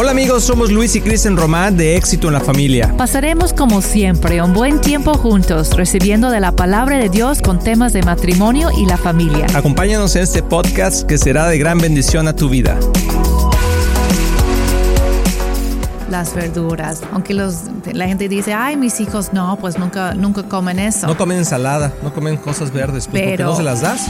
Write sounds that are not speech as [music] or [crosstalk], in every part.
Hola amigos, somos Luis y Kristen Román de Éxito en la Familia. Pasaremos como siempre un buen tiempo juntos, recibiendo de la palabra de Dios con temas de matrimonio y la familia. Acompáñanos en este podcast que será de gran bendición a tu vida. Las verduras, aunque los, la gente dice, ay, mis hijos no, pues nunca, nunca comen eso. No comen ensalada, no comen cosas verdes, pues, porque no se las das.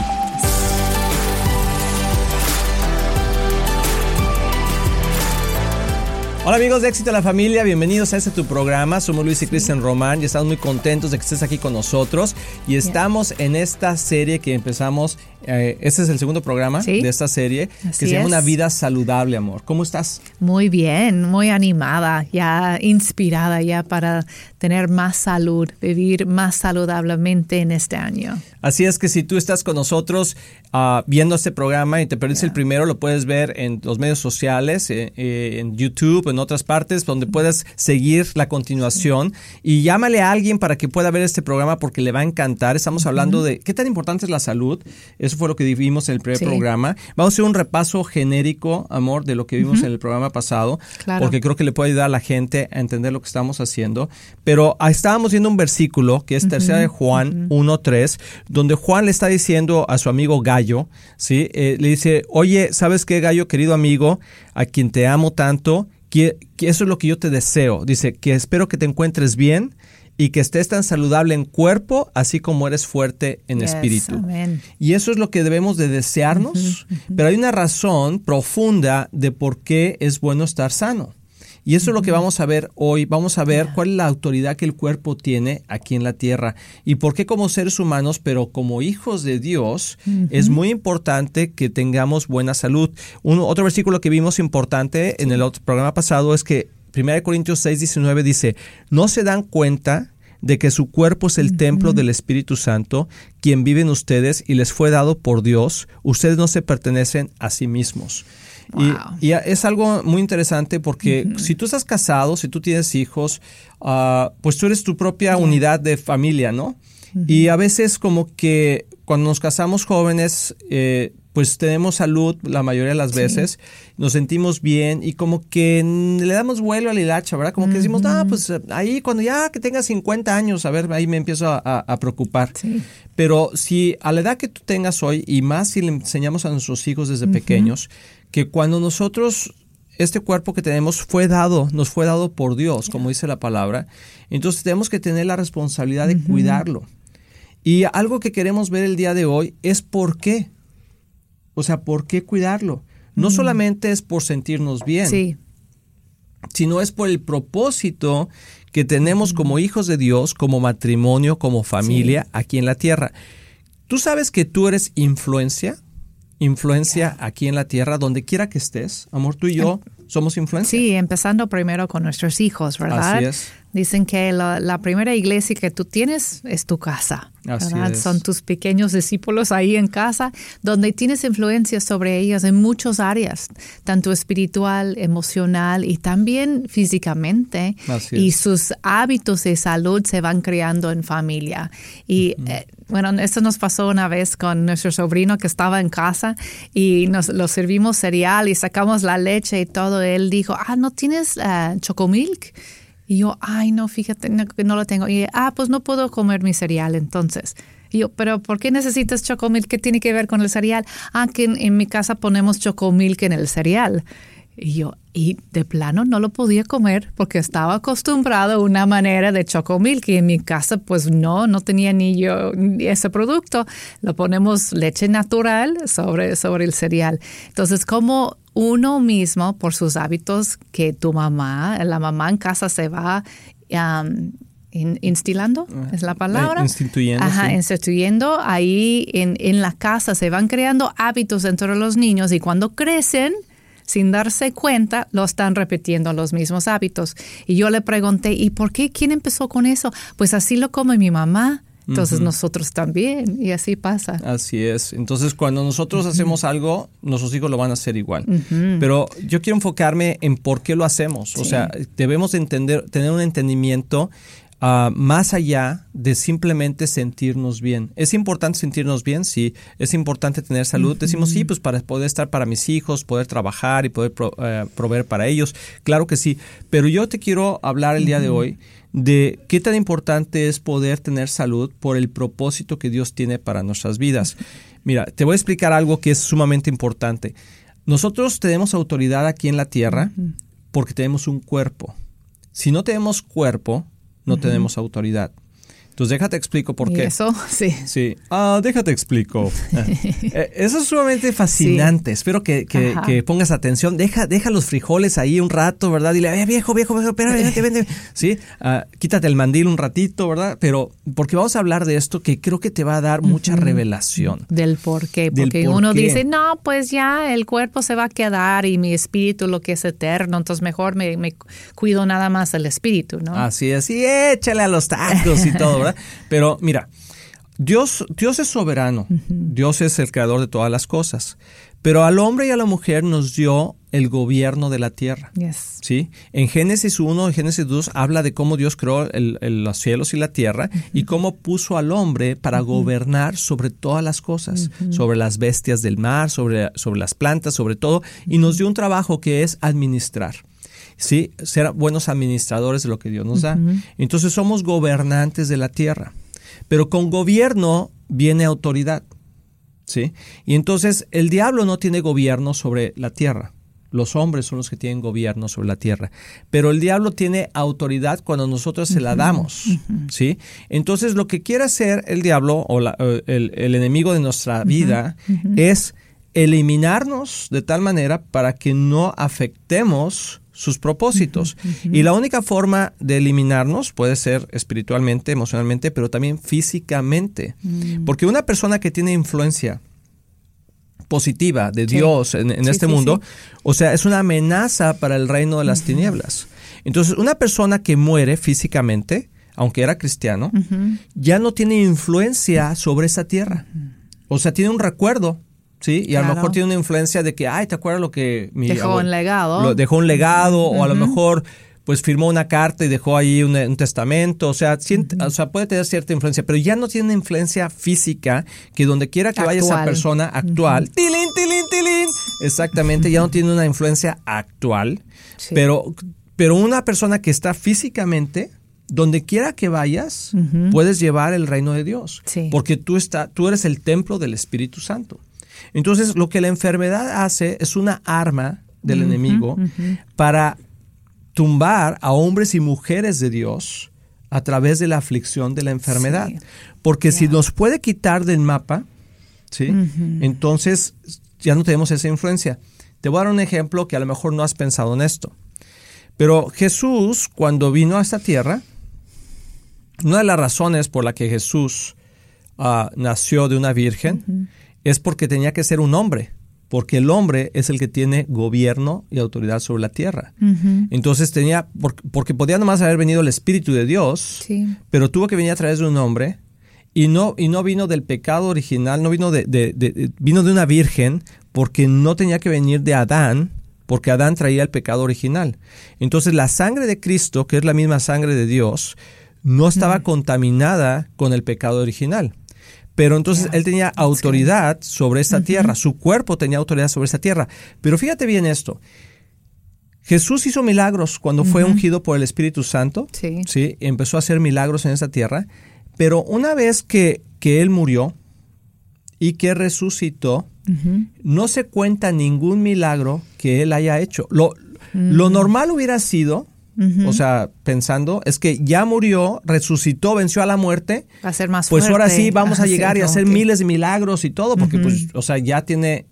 Hola amigos de Éxito en la Familia, bienvenidos a este tu programa. Somos Luis y Cristian Román y estamos muy contentos de que estés aquí con nosotros. Y estamos en esta serie que empezamos, eh, este es el segundo programa de esta serie, que se llama Una vida saludable, amor. ¿Cómo estás? Muy bien, muy animada, ya inspirada ya para tener más salud, vivir más saludablemente en este año. Así es que si tú estás con nosotros uh, viendo este programa y te perdiste el primero, lo puedes ver en los medios sociales, eh, eh, en YouTube, en otras partes, donde puedes seguir la continuación. Y llámale a alguien para que pueda ver este programa porque le va a encantar. Estamos hablando de qué tan importante es la salud. Eso fue lo que vimos en el primer programa. Vamos a hacer un repaso genérico, amor, de lo que vimos en el programa pasado, porque creo que le puede ayudar a la gente a entender lo que estamos haciendo. Pero estábamos viendo un versículo que es tercera de Juan 1.3, donde Juan le está diciendo a su amigo Gallo, ¿sí? Eh, le dice, oye, ¿sabes qué, Gallo, querido amigo, a quien te amo tanto? Que, eso es lo que yo te deseo. Dice, que espero que te encuentres bien y que estés tan saludable en cuerpo, así como eres fuerte en espíritu. Y eso es lo que debemos de desearnos, pero hay una razón profunda de por qué es bueno estar sano. Y eso es lo que vamos a ver hoy. Vamos a ver cuál es la autoridad que el cuerpo tiene aquí en la tierra y por qué como seres humanos, pero como hijos de Dios, es muy importante que tengamos buena salud. Un, otro versículo que vimos importante en el otro programa pasado es que 1 Corintios 6, 19 dice, no se dan cuenta de que su cuerpo es el templo del Espíritu Santo, quien vive en ustedes y les fue dado por Dios. Ustedes no se pertenecen a sí mismos. Y, es algo muy interesante porque si tú estás casado, si tú tienes hijos, ah, pues tú eres tu propia unidad de familia, ¿no? Y a veces como que cuando nos casamos jóvenes, eh, pues tenemos salud la mayoría de las veces, nos sentimos bien y como que le damos vuelo a la hilacha, ¿verdad? Como que decimos, ah, pues ahí cuando ya que tenga 50 años, a ver, ahí me empiezo a, preocupar. Pero si a la edad que tú tengas hoy, y más si le enseñamos a nuestros hijos desde pequeños, que cuando nosotros este cuerpo que tenemos fue dado, nos fue dado por Dios, como dice la palabra. Entonces tenemos que tener la responsabilidad de cuidarlo. Y algo que queremos ver el día de hoy es por qué. O sea, ¿por qué cuidarlo? No solamente es por sentirnos bien, sino es por el propósito que tenemos como hijos de Dios, como matrimonio, como familia aquí en la tierra. ¿Tú sabes que tú eres influencia? Influencia aquí en la tierra, donde quiera que estés. Amor, tú y yo somos influencia. Sí, empezando primero con nuestros hijos, ¿verdad? Así es. Dicen que la, primera iglesia que tú tienes es tu casa. Son tus pequeños discípulos ahí en casa, donde tienes influencia sobre ellos en muchas áreas, tanto espiritual, emocional y también físicamente. y sus hábitos de salud se van creando en familia. Y eh, bueno, esto nos pasó una vez con nuestro sobrino que estaba en casa y nos lo servimos cereal y sacamos la leche y todo. Él dijo, ah, ¿no tienes uh, chocomilk? Y yo, ay, no, fíjate que no, lo tengo. Y, ah, pues no puedo comer mi cereal entonces. Y yo, pero ¿por qué necesitas chocomilk? ¿Qué tiene que ver con el cereal? Ah, que en, mi casa ponemos chocomilk en el cereal. Y yo, y de plano no lo podía comer porque estaba acostumbrado a una manera de chocomilk y en mi casa pues no, no tenía ni yo ese producto. Lo ponemos leche natural sobre, sobre el cereal. Entonces, como uno mismo por sus hábitos que tu mamá, la mamá en casa se va instilando, ah, es la palabra. Instituyendo. Ajá, instituyendo. Ahí en, en la casa se van creando hábitos entre los niños y cuando crecen, sin darse cuenta, lo están repitiendo los mismos hábitos. Y yo le pregunté, ¿y por qué? ¿Quién empezó con eso? Pues así lo come mi mamá. Entonces nosotros también, y así pasa. Así es. Entonces cuando nosotros hacemos algo, nuestros hijos lo van a hacer igual. Pero yo quiero enfocarme en por qué lo hacemos. O sea, debemos entender, tener un entendimiento Ah, más allá de simplemente sentirnos bien. ¿Es importante sentirnos bien? Sí. ¿Es importante tener salud? Decimos sí, pues para poder estar para mis hijos, poder trabajar y poder eh, proveer para ellos. Claro que sí. Pero yo te quiero hablar el día de hoy de qué tan importante es poder tener salud por el propósito que Dios tiene para nuestras vidas. Mira, te voy a explicar algo que es sumamente importante. Nosotros tenemos autoridad aquí en la tierra porque tenemos un cuerpo. Si no tenemos cuerpo, no tenemos autoridad. Entonces déjate explico por qué. Eso, [laughs] sí. Sí. Ah, déjate explico. [laughs] Eh, eso es sumamente fascinante. Espero que, que, pongas atención. Deja, deja los frijoles ahí un rato, ¿verdad? Dile, eh, viejo, viejo, viejo, espérame, vente, vente. Sí. Ah, quítate el mandil un ratito, ¿verdad? Pero porque vamos a hablar de esto que creo que te va a dar mucha revelación. Del por qué. Porque uno dice, no, pues ya el cuerpo se va a quedar y mi espíritu lo que es eterno. Entonces mejor me, me cuido nada más el espíritu, ¿no? Así, así, échale a los tacos y todo, ¿verdad? [laughs] Pero mira, Dios, Dios es soberano, Dios es el creador de todas las cosas, pero al hombre y a la mujer nos dio el gobierno de la tierra. ¿sí? En Génesis 1 y Génesis 2 habla de cómo Dios creó los cielos y la tierra y cómo puso al hombre para gobernar sobre todas las cosas, sobre las bestias del mar, sobre, sobre las plantas, sobre todo, y nos dio un trabajo que es administrar. ¿Sí? Ser buenos administradores de lo que Dios nos da. Entonces somos gobernantes de la tierra. Pero con gobierno viene autoridad. ¿sí? Y entonces el diablo no tiene gobierno sobre la tierra. Los hombres son los que tienen gobierno sobre la tierra. Pero el diablo tiene autoridad cuando nosotros se la damos. ¿sí? Entonces lo que quiere hacer el diablo o el, enemigo de nuestra vida es eliminarnos de tal manera para que no afectemos sus propósitos. Y la única forma de eliminarnos puede ser espiritualmente, emocionalmente, pero también físicamente. Mm. Porque una persona que tiene influencia positiva de Dios en, este mundo, o sea, es una amenaza para el reino de las tinieblas. Entonces, una persona que muere físicamente, aunque era cristiano, ya no tiene influencia sobre esa tierra. O sea, tiene un recuerdo, ¿sí? Y a lo mejor tiene una influencia de que, ay, ¿te acuerdas lo que mi Dejó un legado. dejó un legado, o a lo mejor pues firmó una carta y dejó ahí un, testamento, o sea, o sea, puede tener cierta influencia, pero ya no tiene una influencia física que donde quiera que vaya esa persona actual, tilín, tilín, tilín, exactamente, ya no tiene una influencia actual, pero, pero una persona que está físicamente, donde quiera que vayas, puedes llevar el reino de Dios, porque tú, está, tú eres el templo del Espíritu Santo. Entonces, lo que la enfermedad hace es una arma del enemigo para tumbar a hombres y mujeres de Dios a través de la aflicción de la enfermedad. Porque si nos puede quitar del mapa, ¿sí? entonces ya no tenemos esa influencia. Te voy a dar un ejemplo que a lo mejor no has pensado en esto. Pero Jesús, cuando vino a esta tierra, una de las razones por la que Jesús ah, nació de una virgen es porque tenía que ser un hombre, porque el hombre es el que tiene gobierno y autoridad sobre la tierra. Entonces tenía, porque podía nomás haber venido el Espíritu de Dios, pero tuvo que venir a través de un hombre y no, y no vino del pecado original, no vino de, de, vino de una virgen, porque no tenía que venir de Adán, porque Adán traía el pecado original. Entonces la sangre de Cristo, que es la misma sangre de Dios, no estaba contaminada con el pecado original. Pero entonces él tenía autoridad sobre esta tierra, su cuerpo tenía autoridad sobre esta tierra. Pero fíjate bien esto. Jesús hizo milagros cuando fue ungido por el Espíritu Santo. Sí. sí. Empezó a hacer milagros en esta tierra. Pero una vez que, que él murió y que resucitó, no se cuenta ningún milagro que él haya hecho. Lo, lo normal hubiera sido o sea, pensando, es que ya murió, resucitó, venció a la muerte. Va a ser más Pues ahora sí vamos a llegar y hacer miles de milagros y todo, porque pues, o sea, ya tiene...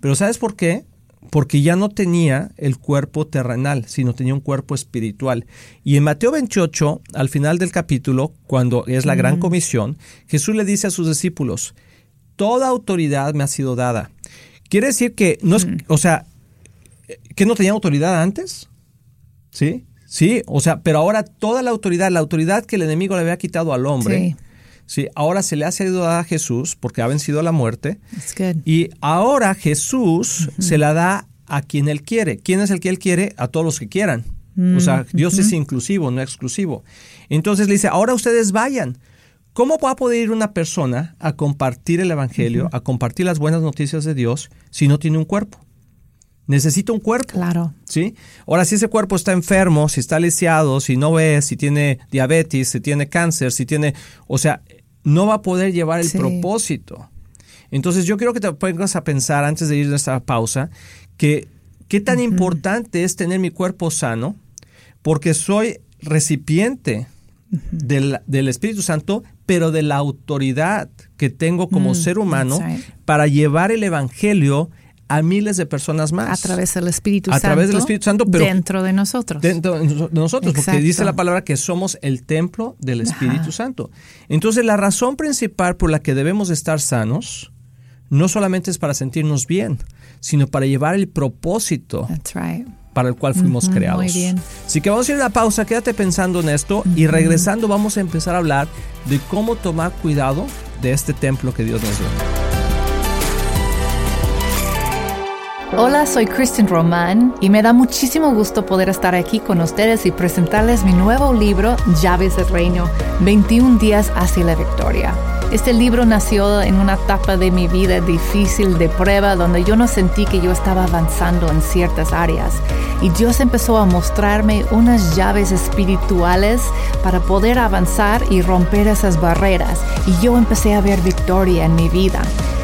Pero ¿sabes por qué? Porque ya no tenía el cuerpo terrenal, sino tenía un cuerpo espiritual. Y en Mateo 28, al final del capítulo, cuando es la gran comisión, Jesús le dice a sus discípulos, toda autoridad me ha sido dada. Quiere decir que no es, o sea, que no tenía autoridad antes, ¿sí? Sí, o sea, pero ahora toda la autoridad, la autoridad que el enemigo le había quitado al hombre, sí. ahora se le ha cedido a Jesús porque ha vencido la muerte. Y ahora Jesús se la da a quien él quiere. ¿Quién es el que él quiere? A todos los que quieran. o sea, Dios es inclusivo, no exclusivo. Entonces le dice, ahora ustedes vayan. ¿Cómo va a poder ir una persona a compartir el Evangelio, a compartir las buenas noticias de Dios si no tiene un cuerpo? Necesita un cuerpo. Claro. ¿Sí? Ahora, si ese cuerpo está enfermo, si está lisiado, si no ve, si tiene diabetes, si tiene cáncer, si tiene. O sea, no va a poder llevar el propósito. Entonces, yo quiero que te pongas a pensar antes de ir a esta pausa que qué tan importante es tener mi cuerpo sano, porque soy recipiente del, del, Espíritu Santo, pero de la autoridad que tengo como mm, ser humano para llevar el Evangelio a miles de personas más. A través del Espíritu Santo. A través del Espíritu Santo, pero. Dentro de nosotros. Dentro de nosotros, porque dice la palabra que somos el templo del Espíritu Santo. Entonces, la razón principal por la que debemos estar sanos no solamente es para sentirnos bien, sino para llevar el propósito. para el cual fuimos creados. Muy bien. Así que vamos a ir a una pausa, quédate pensando en esto y regresando vamos a empezar a hablar de cómo tomar cuidado de este templo que Dios nos dio. Hola, soy Kristen Román y me da muchísimo gusto poder estar aquí con ustedes y presentarles mi nuevo libro, Llaves del Reino, 21 días hacia la victoria. Este libro nació en una etapa de mi vida difícil de prueba donde yo no sentí que yo estaba avanzando en ciertas áreas y Dios empezó a mostrarme unas llaves espirituales para poder avanzar y romper esas barreras y yo empecé a ver victoria en mi vida.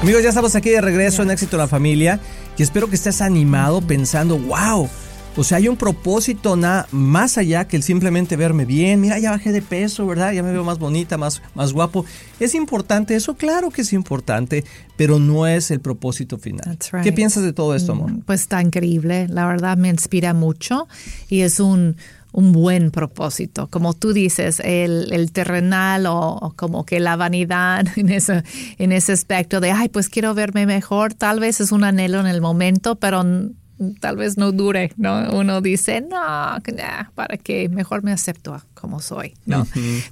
Amigos, ya estamos aquí de regreso en Éxito en la Familia y espero que estés animado pensando, wow, o sea, hay un propósito nada más allá que el simplemente verme bien. Mira, ya bajé de peso, ¿verdad? Ya me veo más bonita, más, más guapo. ¿Es importante eso? Claro que es importante, pero no es el propósito final. ¿Qué piensas de todo esto, amor? Mm, pues está increíble. La verdad me inspira mucho y es un un buen propósito. Como tú dices, el, terrenal o, como que la vanidad [laughs] en ese, en ese aspecto de, ay, pues quiero verme mejor, tal vez es un anhelo en el momento, pero tal vez no dure, ¿no? Uno dice, no, ¿para qué? Mejor me acepto como soy, ¿no?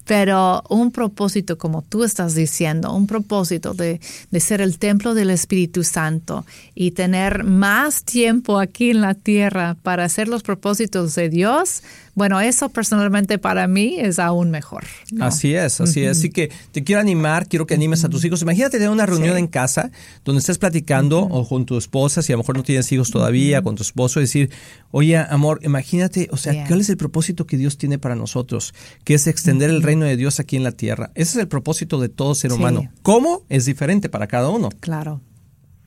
Pero un propósito, como tú estás diciendo, un propósito de, de, ser el templo del Espíritu Santo y tener más tiempo aquí en la tierra para hacer los propósitos de Dios, bueno, eso personalmente para mí es aún mejor. Así es, así es. Así que te quiero animar, quiero que animes a tus hijos. Imagínate tener una reunión en casa donde estés platicando o con tu esposa, si a lo mejor no tienes hijos todavía, con tu esposo, y decir, oye, amor, imagínate, o sea, ¿cuál es el propósito que Dios tiene para nosotros? Que es extender el reino de Dios aquí en la tierra. Ese es el propósito de todo ser humano. ¿Cómo? Es diferente para cada uno. Claro.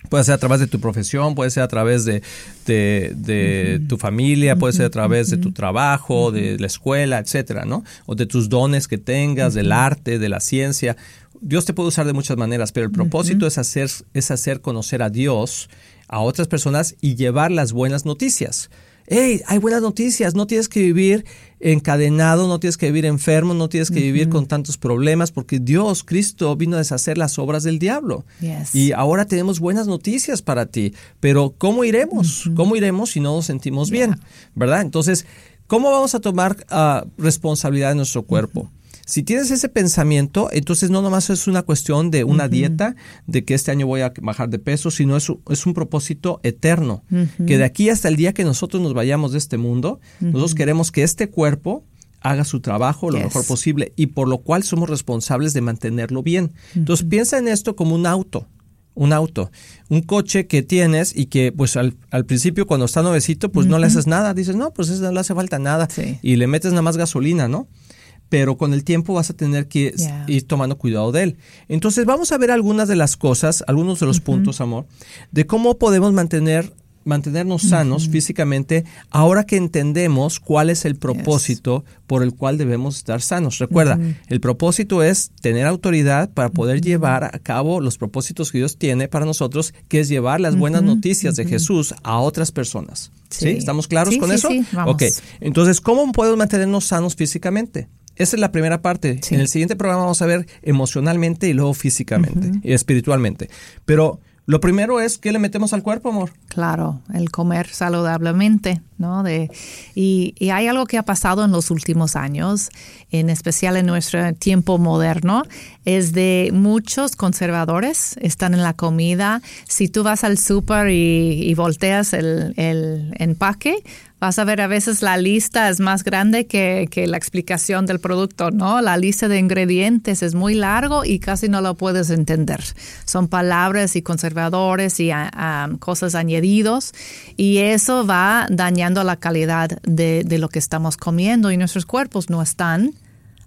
Puede ser a través de tu profesión, puede ser a través de, de, tu familia, puede ser a través de tu trabajo, de la escuela, etcétera, ¿no? O de tus dones que tengas, del arte, de la ciencia. Dios te puede usar de muchas maneras, pero el propósito es, hacer, es hacer conocer a Dios a otras personas y llevar las buenas noticias hey, hay buenas noticias, no tienes que vivir encadenado, no tienes que vivir enfermo, no tienes que vivir con tantos problemas, porque Dios, Cristo, vino a deshacer las obras del diablo. Y ahora tenemos buenas noticias para ti, pero ¿cómo iremos? ¿Cómo iremos si no nos sentimos bien? ¿Verdad? Entonces, ¿cómo vamos a tomar ah, responsabilidad de nuestro cuerpo? Si tienes ese pensamiento, entonces no nomás es una cuestión de una dieta, de que este año voy a bajar de peso, sino es, es un propósito eterno, que de aquí hasta el día que nosotros nos vayamos de este mundo, nosotros queremos que este cuerpo haga su trabajo lo mejor posible y por lo cual somos responsables de mantenerlo bien. Entonces piensa en esto como un auto un auto, un coche que tienes y que pues al, principio cuando está nuevecito pues no le haces nada, dices no, pues no le hace falta nada y le metes nada más gasolina, ¿no? Pero con el tiempo vas a tener que ir tomando cuidado de él. Entonces vamos a ver algunas de las cosas, algunos de los puntos, amor, de cómo podemos mantener mantenernos sanos físicamente ahora que entendemos cuál es el propósito por el cual debemos estar sanos. Recuerda, el propósito es tener autoridad para poder llevar a cabo los propósitos que Dios tiene para nosotros, que es llevar las buenas noticias de Jesús a otras personas. Sí. ¿Estamos claros con eso? Sí, vamos. Ok, entonces, ¿cómo podemos mantenernos sanos físicamente? Esa es la primera parte. En el siguiente programa vamos a ver emocionalmente y luego físicamente y espiritualmente. Pero lo primero es que le metemos al cuerpo, amor. Claro, el comer saludablemente, ¿no? De, y, y, hay algo que ha pasado en los últimos años, en especial en nuestro tiempo moderno, es de muchos conservadores están en la comida. Si tú vas al súper y, y, volteas el, el empaque, vas a ver a veces la lista es más grande que, que, la explicación del producto, ¿no? La lista de ingredientes es muy largo y casi no lo puedes entender. Son palabras y conservadores y um, cosas añadidos y eso va dañando la calidad de, de lo que estamos comiendo y nuestros cuerpos no están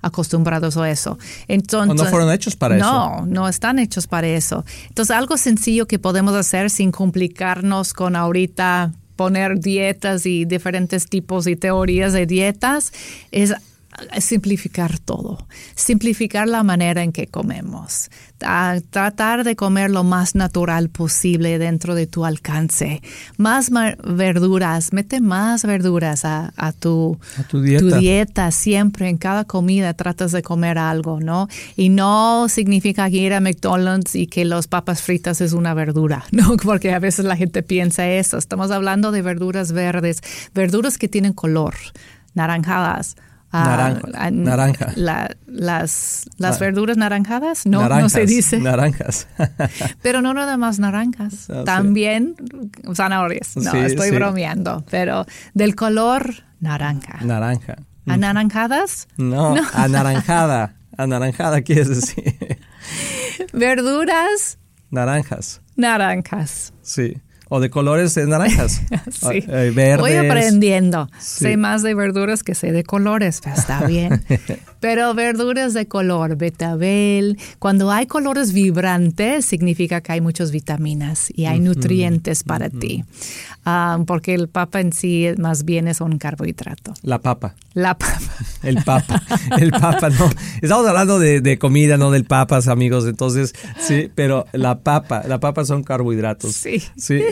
acostumbrados a eso. Entonces, no fueron hechos para eso. No, no están hechos para eso. Entonces, algo sencillo que podemos hacer sin complicarnos con ahorita poner dietas y diferentes tipos y teorías de dietas es simplificar todo, simplificar la manera en que comemos, tratar de comer lo más natural posible dentro de tu alcance, más verduras, mete más verduras a, tu, dieta. dieta. siempre en cada comida tratas de comer algo, ¿no? Y no significa que ir a McDonald's y que los papas fritas es una verdura, [laughs] ¿no? Porque a veces la gente piensa eso, estamos hablando de verduras verdes, verduras que tienen color, naranjadas, Naranja. naranja. las las verduras naranjadas, no, no se dice. Naranjas. [laughs] pero no nada más naranjas, ah, también zanahorias. No, estoy bromeando, pero del color naranja. Naranja. ¿Anaranjadas? No, no. [laughs] anaranjada. Anaranjada quieres decir. Verduras. Naranjas. Naranjas. Sí o de colores de naranjas. [laughs] sí. Ah, eh, Voy aprendiendo. Sé más de verduras que sé de colores, está bien. [laughs] Pero verduras de color, betabel, cuando hay colores vibrantes, significa que hay muchas vitaminas y hay nutrientes para ti. Ah, porque el papa en sí más bien es un carbohidrato. La papa. La papa. [laughs] El papa. El papa, no. Estamos hablando de, comida, no del papas, amigos. Entonces, sí, pero la papa, la papa son carbohidratos. Sí. Sí.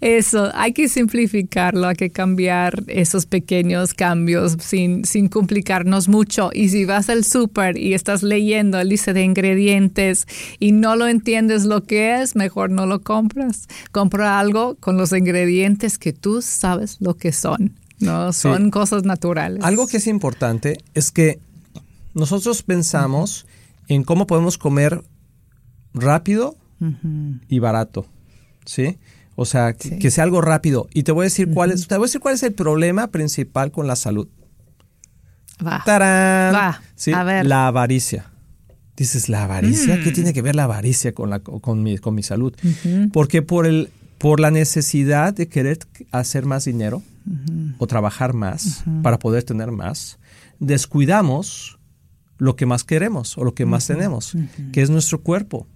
Eso, hay que simplificarlo, hay que cambiar esos pequeños cambios sin, sin complicarnos mucho. Y si vas al súper y estás leyendo el lista de ingredientes y no lo entiendes lo que es, mejor no lo compras. Compra algo con los ingredientes que tú sabes lo que son. No, son cosas naturales. Algo que es importante es que nosotros pensamos en cómo podemos comer rápido y barato. ¿Sí? O sea, que sea algo rápido. Y te voy a decir cuál es, te voy a decir cuál es el problema principal con la salud. Va. ¡Tarán! Va. A ver. La avaricia. Dices, ¿la avaricia? ¿Qué mm. tiene que ver la avaricia con, la, con, mi, con mi salud? Porque por, el, por la necesidad de querer hacer más dinero o trabajar más para poder tener más, descuidamos lo que más queremos o lo que más tenemos, que es nuestro cuerpo.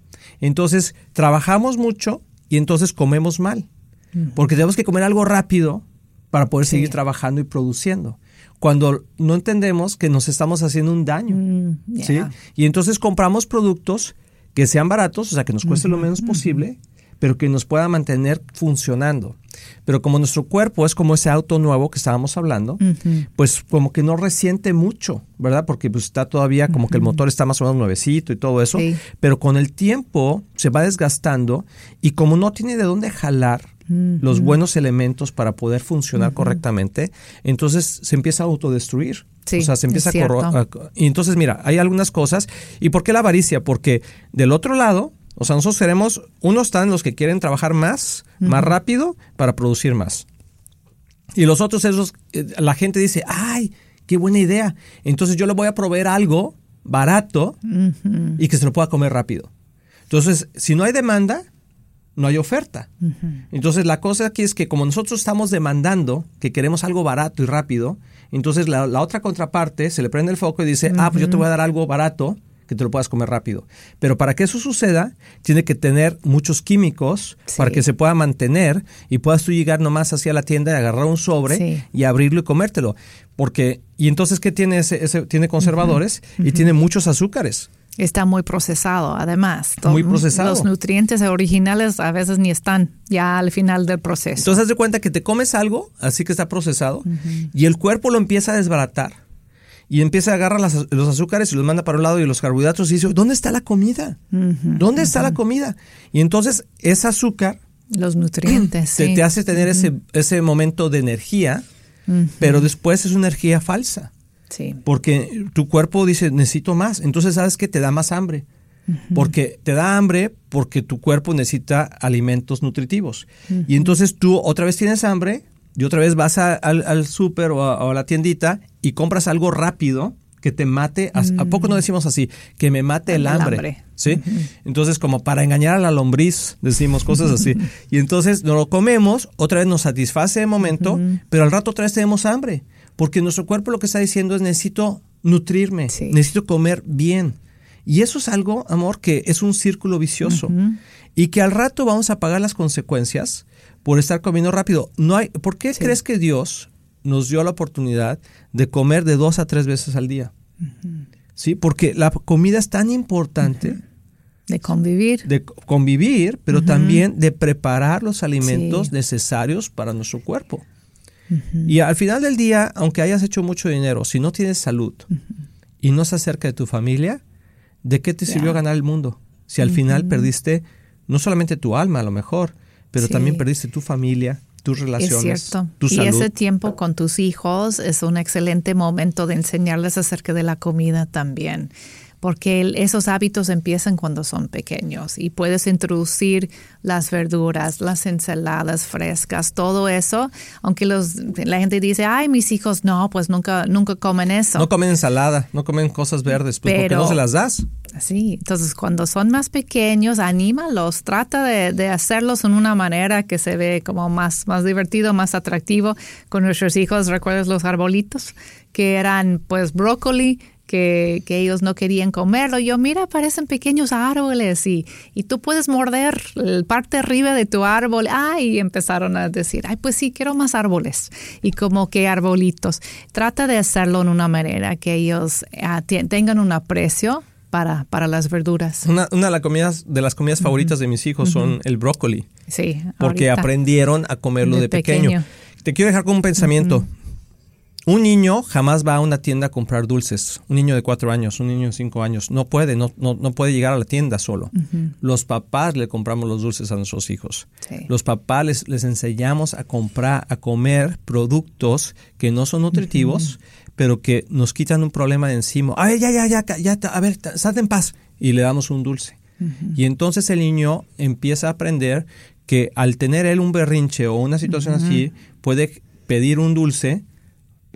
Entonces, trabajamos mucho y entonces comemos mal, porque tenemos que comer algo rápido para poder seguir trabajando y produciendo. Cuando no entendemos que nos estamos haciendo un daño, mm, ¿sí? Y entonces compramos productos que sean baratos, o sea, que nos cueste lo menos posible, pero que nos pueda mantener funcionando. Pero como nuestro cuerpo es como ese auto nuevo que estábamos hablando, pues como que no resiente mucho, ¿verdad? Porque pues está todavía como que el motor está más o menos nuevecito y todo eso, pero con el tiempo se va desgastando y como no tiene de dónde jalar los buenos elementos para poder funcionar correctamente, entonces se empieza a autodestruir. o sea, se empieza a, a... Y entonces, mira, hay algunas cosas. ¿Y por qué la avaricia? Porque del otro lado, o sea, nosotros queremos, unos están los que quieren trabajar más, más rápido para producir más. Y los otros, esos, eh, la gente dice, ay, qué buena idea. Entonces yo le voy a proveer algo barato y que se lo pueda comer rápido. Entonces, si no hay demanda, no hay oferta. Entonces, la cosa aquí es que como nosotros estamos demandando que queremos algo barato y rápido, entonces la, otra contraparte se le prende el foco y dice, ah, pues yo te voy a dar algo barato que te lo puedas comer rápido. Pero para que eso suceda, tiene que tener muchos químicos para que se pueda mantener y puedas tú llegar nomás hacia la tienda y agarrar un sobre y abrirlo y comértelo. Porque, y entonces, ¿qué tiene ese? tiene conservadores y tiene muchos azúcares. Está muy procesado, además. Muy procesado. Los nutrientes originales a veces ni están ya al final del proceso. Entonces, haz de cuenta que te comes algo, así que está procesado, y el cuerpo lo empieza a desbaratar. Y empieza a agarrar los azúcares y los manda para un lado y los carbohidratos y dice, ¿dónde está la comida? ¿Dónde está la comida? Y entonces ese azúcar... Los nutrientes, [clears throat] te, te hace tener ese, ese momento de energía, pero después es una energía falsa. Porque tu cuerpo dice, necesito más. Entonces, ¿sabes que Te da más hambre. Porque te da hambre porque tu cuerpo necesita alimentos nutritivos. Y entonces tú otra vez tienes hambre y otra vez vas al, súper o, a la tiendita y compras algo rápido que te mate. ¿A, poco no decimos así? Que me mate el, hambre. ¿Sí? Entonces, como para engañar a la lombriz, decimos cosas así. [laughs] y entonces nos lo comemos, otra vez nos satisface de momento, pero al rato otra vez tenemos hambre. Porque nuestro cuerpo lo que está diciendo es necesito nutrirme, necesito comer bien. Y eso es algo, amor, que es un círculo vicioso. Y que al rato vamos a pagar las consecuencias por estar comiendo rápido. No hay, ¿Por qué crees que Dios nos dio la oportunidad de comer de dos a tres veces al día? Sí, porque la comida es tan importante. De convivir. De convivir, pero también de preparar los alimentos necesarios para nuestro cuerpo. Y al final del día, aunque hayas hecho mucho dinero, si no tienes salud y no estás cerca de tu familia, ¿de qué te sirvió ganar el mundo? Si al final perdiste no solamente tu alma a lo mejor, pero también perdiste tu familia, tus relaciones, es cierto. y ese tiempo con tus hijos es un excelente momento de enseñarles acerca de la comida también porque esos hábitos empiezan cuando son pequeños y puedes introducir las verduras, las ensaladas frescas, todo eso, aunque los, la gente dice, ay, mis hijos no, pues nunca, nunca comen eso. No comen ensalada, no comen cosas verdes, pues porque no se las das. Sí, entonces cuando son más pequeños, anímalos, trata de, de, hacerlos en una manera que se ve como más, más divertido, más atractivo. Con nuestros hijos, ¿recuerdas los arbolitos? Que eran pues brócoli, que, ellos no querían comerlo. Yo, mira, parecen pequeños árboles y, y tú puedes morder la parte arriba de tu árbol. Ay, y empezaron a decir, ay, pues sí, quiero más árboles. Y como que arbolitos. Trata de hacerlo en una manera que ellos ah, tengan un aprecio para, para las verduras. Una, una de, las comidas, de las comidas favoritas de mis hijos son el brócoli. Sí. Porque aprendieron a comerlo de, pequeño. Te quiero dejar con un pensamiento. Un niño jamás va a una tienda a comprar dulces. Un niño de cuatro años, un niño de cinco años, no puede, no, no, puede llegar a la tienda solo. Los papás le compramos los dulces a nuestros hijos. Los papás les, enseñamos a comprar, a comer productos que no son nutritivos, pero que nos quitan un problema de encima. A ver, ya, ya, ya, ya, a ver, salte en paz. Y le damos un dulce. Y entonces el niño empieza a aprender que al tener él un berrinche o una situación así, puede pedir un dulce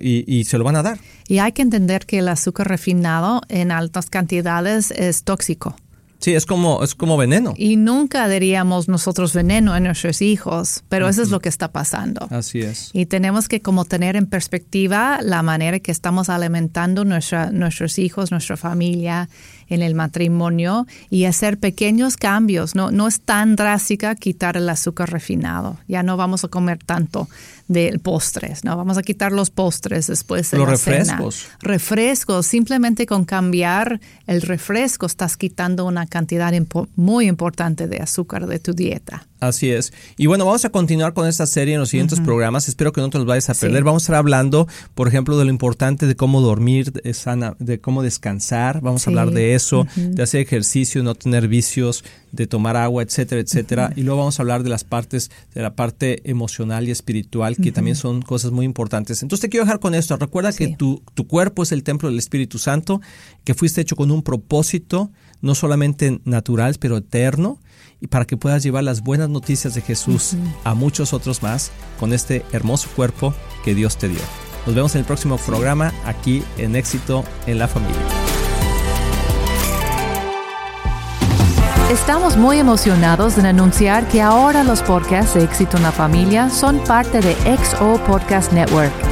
y, se lo van a dar. Y hay que entender que el azúcar refinado en altas cantidades es tóxico. Sí, es como, es como veneno. Y nunca daríamos nosotros veneno a nuestros hijos, pero eso es lo que está pasando. Así es. Y tenemos que como tener en perspectiva la manera que estamos alimentando nuestra, nuestros hijos, nuestra familia en el matrimonio y hacer pequeños cambios. No, no es tan drástica quitar el azúcar refinado. Ya no vamos a comer tanto de postres, ¿no? Vamos a quitar los postres después de los refrescos. Refrescos, simplemente con cambiar el refresco estás quitando una cantidad muy importante de azúcar de tu dieta. Así es. Y bueno, vamos a continuar con esta serie en los siguientes programas. Espero que no te los vayas a perder. Vamos a estar hablando, por ejemplo, de lo importante de cómo dormir, de, sana, de cómo descansar. Vamos a hablar de eso, de hacer ejercicio, no tener vicios, de tomar agua, etcétera, etcétera. Y luego vamos a hablar de las partes, de la parte emocional y espiritual, que también son cosas muy importantes. Entonces te quiero dejar con esto. Recuerda que tu, tu cuerpo es el templo del Espíritu Santo, que fuiste hecho con un propósito, no solamente natural, pero eterno y para que puedas llevar las buenas noticias de Jesús a muchos otros más con este hermoso cuerpo que Dios te dio. Nos vemos en el próximo programa aquí en Éxito en la Familia. Estamos muy emocionados en anunciar que ahora los podcasts de Éxito en la Familia son parte de XO Podcast Network